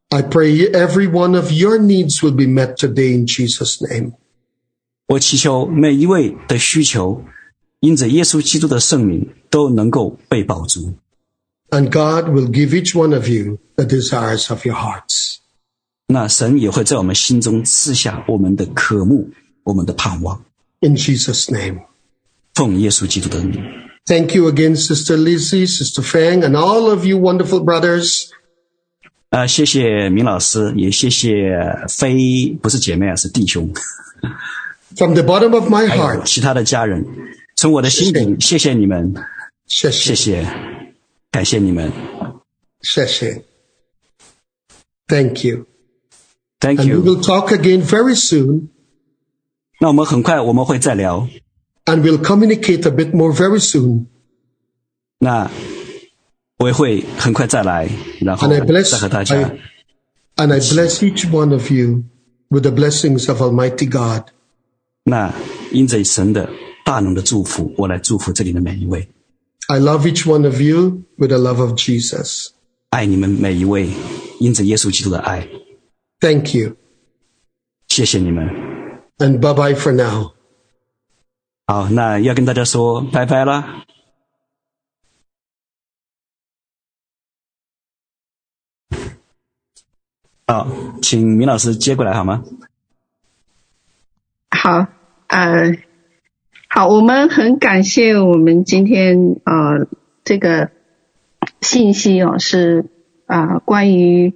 I pray every one of your needs will be met today in Jesus' name. 我祈求每一位的需求，因着耶稣基督的圣名都能够被保足。And God will give each one of you the desires of your hearts. 那神也会在我们心中赐下我们的渴慕，我们的盼望。In Jesus' name. 奉耶稣基督的名，Thank you again, Sister Lizzie, Sister Fang, and all of you wonderful brothers. 啊、谢谢明老师，也谢谢非不是姐妹啊，是弟兄， From the bottom of my 还有 heart, 其他的家人，从我的心底谢谢你们，谢 sheshe, 谢，感谢你们 sheshe. Thank you. ，Thank And we you。 will talk again very soon, 那我们很快我们会再聊， and we'll communicate a bit more very soon. 那我也会很快再来，然后 And I bless, 再和大家 I, and I bless each one of you with the blessings of Almighty God. 那因着神的大能的祝福，我来祝福这里的每一位， I love each one of you with the love of Jesus. 爱你们每一位，因着耶稣基督的爱， Thank you. 谢谢你们。 And bye bye for now. 好，那要跟大家说拜拜啦。好，请明老师接过来好吗？好，呃，好，我们很感谢我们今天呃这个信息哦，是啊、关于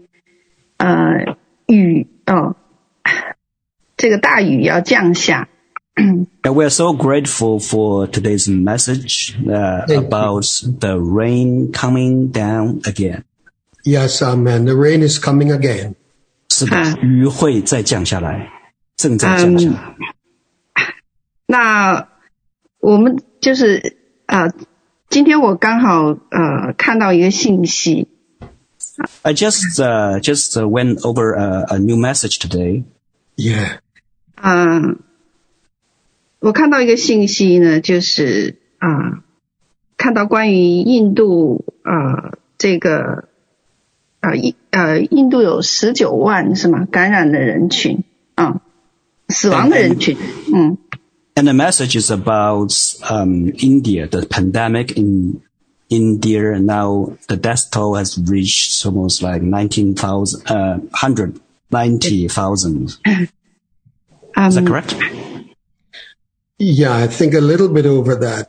呃雨哦，这个大雨要降下。And we are so grateful for today's message uh, Thank you. about the rain coming down again. Yes, amen. The rain is coming again. 是的啊，雨会再降下来，正在降下来。那我们就是呃，今天我刚好呃看到一个信息， I just uh, just uh, went over a, a new message today. Yeah. 嗯， 我看到一个信息呢，就是 啊，看到关于印度呃这个呃印呃印度有十九万是吗？感染的人群啊，死亡的人群，嗯。And the message is about um, India, the pandemic in India. Now the death toll has reached almost like 19,000, uh, 190,000. Um, is that correct? Yeah, I think a little bit over that.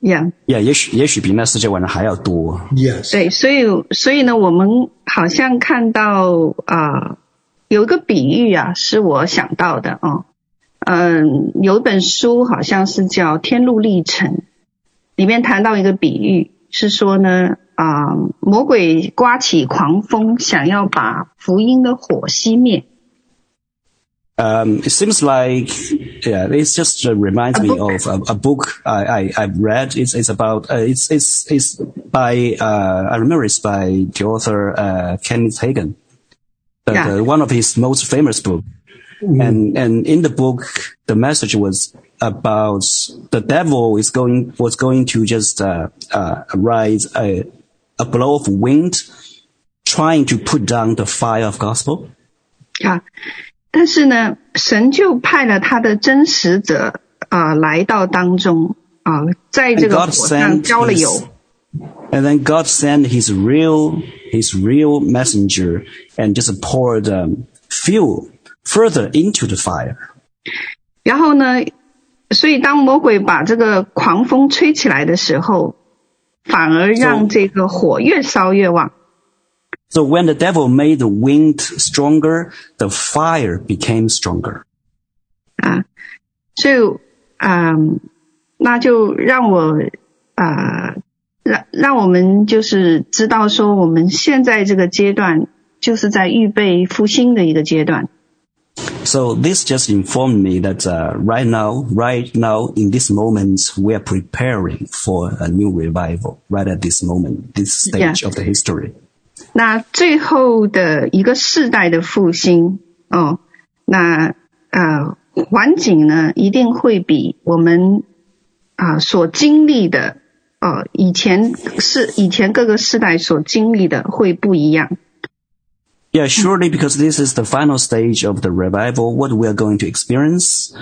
Yeah. Yeah，也许也许比那世界晚上还要多。Yes. 对，所以所以呢，我们好像看到啊、呃，有一个比喻啊，是我想到的哦。嗯，有一本书好像是叫《天路历程》，里面谈到一个比喻，是说呢，啊、呃，魔鬼刮起狂风，想要把福音的火熄灭。Um, it seems like, yeah, it just uh, reminds A me book. of a, a book I, I, I've read. It's, it's about, uh, it's, it's, it's by, uh, I remember it's by the author, uh, Kenneth Hagin. But, Yeah. uh, one of his most famous book. And, and in the book, the message was about the devil is going, was going to just, uh, uh, rise a, a blow of wind, trying to put down the fire of gospel. 啊，但是呢，神就派了他的真使者啊、呃来到当中啊、在这个火上浇了油 And then God sent his real, his real messenger and just poured um, fuel further into the fire. 然后呢，所以当魔鬼把这个狂风吹起来的时候，反而让这个火越烧越旺。So when the devil made the wind stronger, the fire became stronger. 啊，所以啊、那就让我啊、让让我们就是知道说，我们现在这个阶段就是在预备复兴的一个阶段。 So this just informed me that uh, right now, right now, in this moment, we are preparing for a new revival. Right at this moment, this stage Yeah. of the history. 那最后的一个世代的复兴哦，那呃环境呢一定会比我们啊、所经历的呃以前是以前各个世代所经历的会不一样。 Yeah, surely because this is the final stage of the revival, what we are going to experience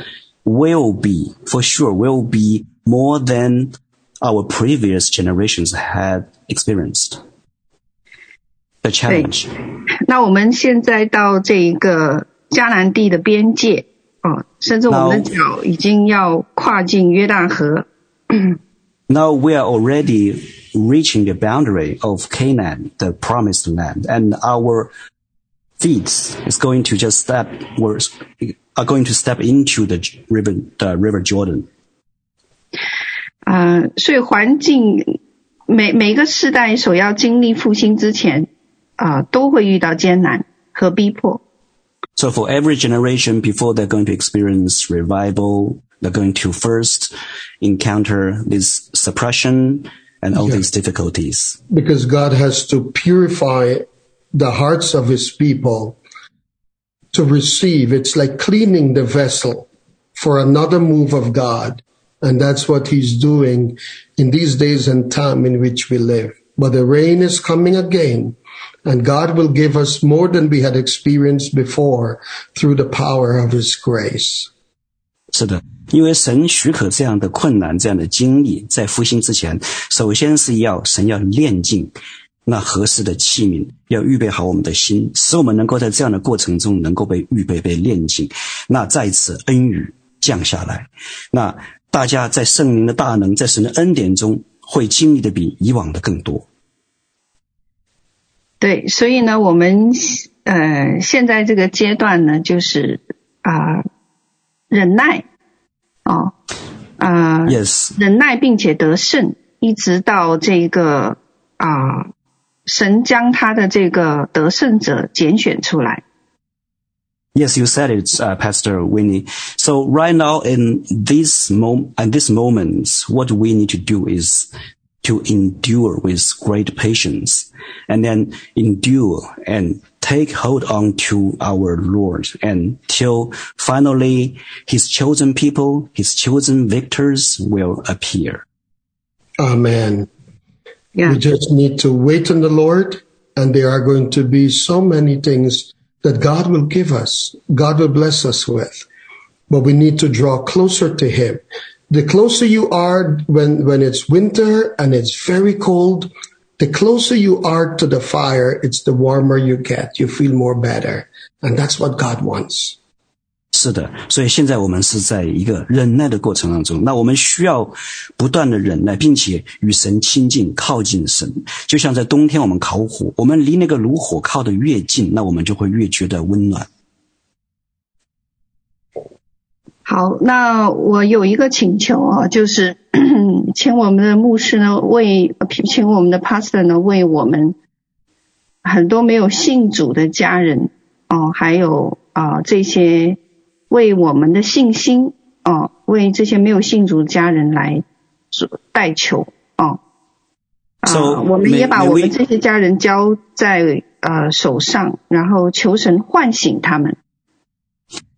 will be, for sure, will be more than our previous generations had experienced. The challenge. 那我们现在到这一个迦南地的边界哦，甚至我们的脚已经要跨进约旦河。 Now we are already reaching the boundary of Canaan, the promised land, and our feet is going to just step, we're, are going to step into the river, the river Jordan. 啊、所以环境每每个世代所要经历复兴之前 啊、都会遇到艰难和逼迫。 So for every generation before they're going to experience revival, they're going to first encounter this suppression and all Yeah. these difficulties. because God has to purify the hearts of his people to receive. It's like cleaning the vessel for another move of God. And that's what he's doing in these days and time in which we live. But the rain is coming again and God will give us more than we had experienced before through the power of his grace. 是的，因为神许可这样的困难、这样的经历，在复兴之前，首先是要神要炼净那合适的器皿，要预备好我们的心，使我们能够在这样的过程中能够被预备、被炼净。那再次恩雨降下来，那大家在圣灵的大能、在神的恩典中，会经历的比以往的更多。对，所以呢，我们呃现在这个阶段呢，就是啊、忍耐哦啊、Yes, 忍耐并且得胜，一直到这个啊、神将他的这个得胜者拣选出来。Yes, you said it, uh, Pastor Winnie. So right now in this moment, at this moment, what we need to do is to endure with great patience and then endure and take hold on to our Lord until finally his chosen people, his chosen victors will appear. Amen. Yeah. We just need to wait on the Lord, and there are going to be so many things that God will give us, God will bless us with. But we need to draw closer to Him The closer you are when, when it's winter and it's very cold, the closer you are to the fire, it's the warmer you get. You feel more better. And that's what God wants. 是的，所以现在我们是在一个忍耐的过程当中。那我们需要不断的忍耐，并且与神亲近，靠近神。就像在冬天我们烤火，我们离那个炉火靠得越近，那我们就会越觉得温暖。 好，那我有一个请求啊，就是 请我们的牧师呢为，请我们的 pastor 呢为我们很多没有信主的家人哦，还有啊这些为我们的信心哦，为这些没有信主的家人来做代求哦。啊我们也把我们这些家人交在呃手上，然后求神唤醒他们。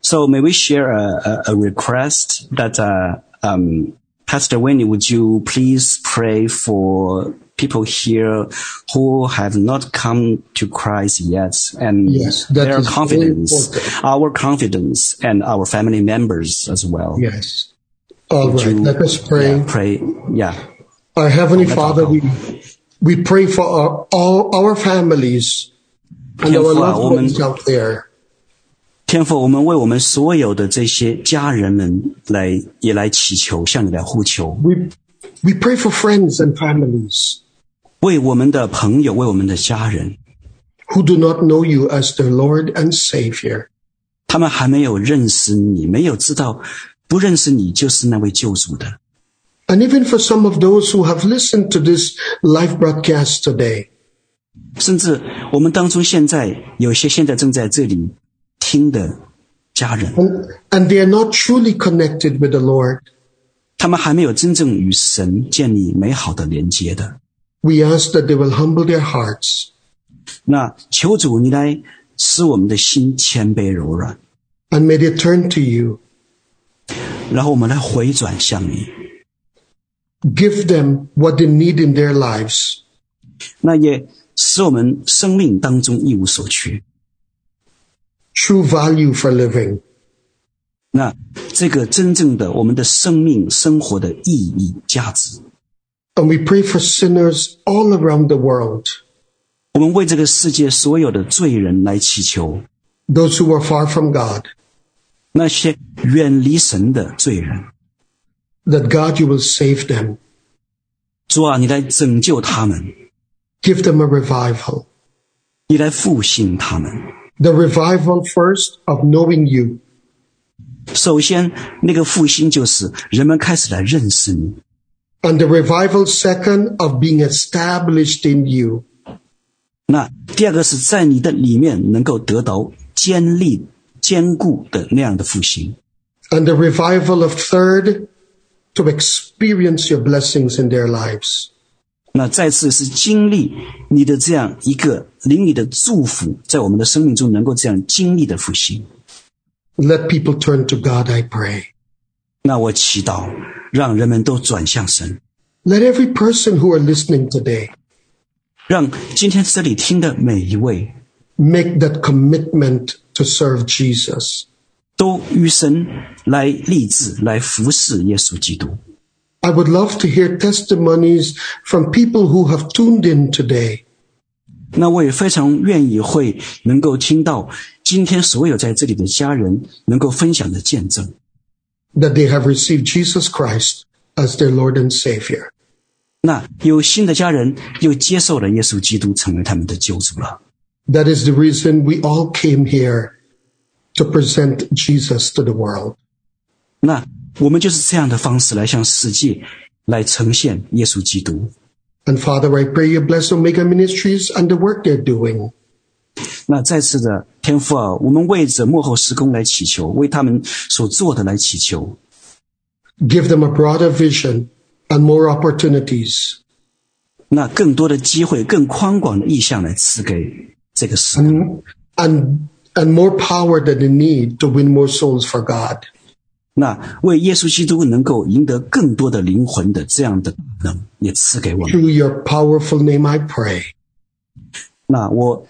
So may we share a, a, request that, uh, um, Pastor Winnie, would you please pray for people here who have not come to Christ yet and yes, their confidence, our confidence and our family members as well. Yes. All would right. You, Let us pray. Yeah, pray. Yeah. Our Heavenly oh, Father, we, we pray for our, all our families and our loved ones out there 天父，我们为我们所有的这些家人们来也来祈求，向你来呼求， We, we pray for friends and families 为我们的朋友，为我们的家人， who do not know you as their Lord and Savior. 他们还没有认识你，没有知道，不认识你就是那位救主的。 And even for some of those who have listened to this live broadcast today, 甚至我们当中现在有些现在正在这里 听的家人， and, and they are not truly connected with the Lord, 他们还没有真正与神建立美好的连接的。 we ask that they will humble their hearts 那求主你来使我们的心谦卑柔软， and may they turn to you. 然后我们来回转向你。 Give them what they need in their lives 那也使我们生命当中一无所缺。 true value for living. 那这个真正的我们的生命生活的意义价值， And we pray for sinners all around the world, 我们为这个世界所有的罪人来祈求， those who are far from God, 那些远离神的罪人， that God, you will save them. 主啊，你来拯救他们， Give them a revival. 你来复兴他们。 The revival first of knowing you, 首先，那个复兴就是人们开始来认识你， and the revival second of being established in you. 那第二个是在你的里面能够得到坚立、坚固的那样的复兴。 And the revival of third, to experience your blessings in their lives. 那再次是经历你的这样一个灵里的祝福，在我们的生命中能够这样经历的复兴。 Let people turn to God, I pray. 那我祈祷，让人们都转向神， Let every person who are listening today 让今天这里听的每一位 make that commitment to serve Jesus. 都与神来立志，来服侍耶稣基督。 I would love to hear testimonies from people who have tuned in today 那我也非常愿意会能够听到今天所有在这里的家人能够分享的见证， that they have received Jesus Christ as their Lord and Savior. 那有新的家人又接受了耶稣基督成为他们的救主了。 That is the reason we all came here to present Jesus to the world. 那 我们就是这样的方式来向世界来呈现耶稣基督。 And Father, I pray you bless Omega Ministries and the work they're doing. 那再次的天父啊，我们为着幕后施工来祈求，为他们所做的来祈求， Give them a broader vision and more opportunities 那更多的机会、更宽广的意向来赐给这个施工， and, and, and more power that they need to win more souls for God. 那为耶稣基督能够赢得更多的灵魂的这样的能也赐给我们。Through your powerful name, I pray. 那我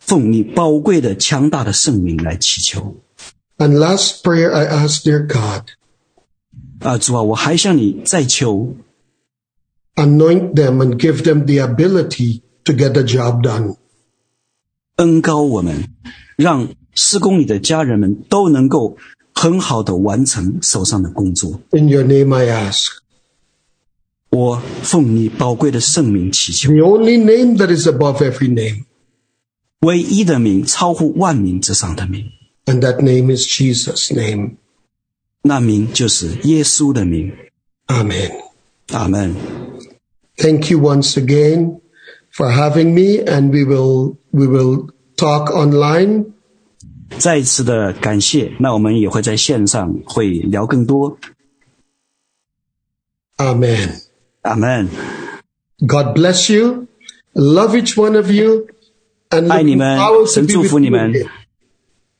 奉你宝贵的、强大的圣名来祈求 And last prayer I ask, dear God, 啊，主啊，我还向你再求，anoint them and give them the ability to get the job done. 恩高我们，让施工里的家人们都能够很好的完成手上的工作。 In your name I ask. 我奉你宝贵的圣名祈求， The only name that is above every name. 唯一的名超乎万名之上的名， And that name is Jesus' name. 那名就是耶稣的名。 Amen. 阿门。 Thank you once again for having me and we will, we will talk online. 再一次的感谢，那我们也会在线上会聊更多。 Amen. 阿门。 God bless you. Love each one of you. And 爱你 looking 们， forward to 神 be 祝 with 福你 you 们 again.。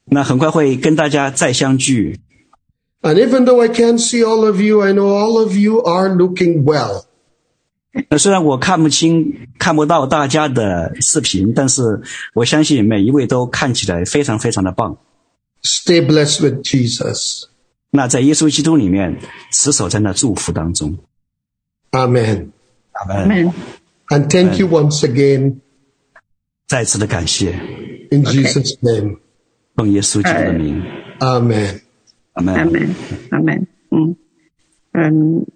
那很快会跟大家再相聚。 And even though I can't see all of you, I know all of you are looking well. 那虽然我看不清、看不到大家的视频，但是我相信每一位都看起来非常非常的棒。Stay blessed with Jesus. 那在耶稣基督里面，持守在那祝福当中。Amen. 阿门。Amen. And thank you once again 再次的感谢，in Jesus' name. 奉耶稣基督的名，Amen. 阿门。Amen. Amen. 嗯嗯，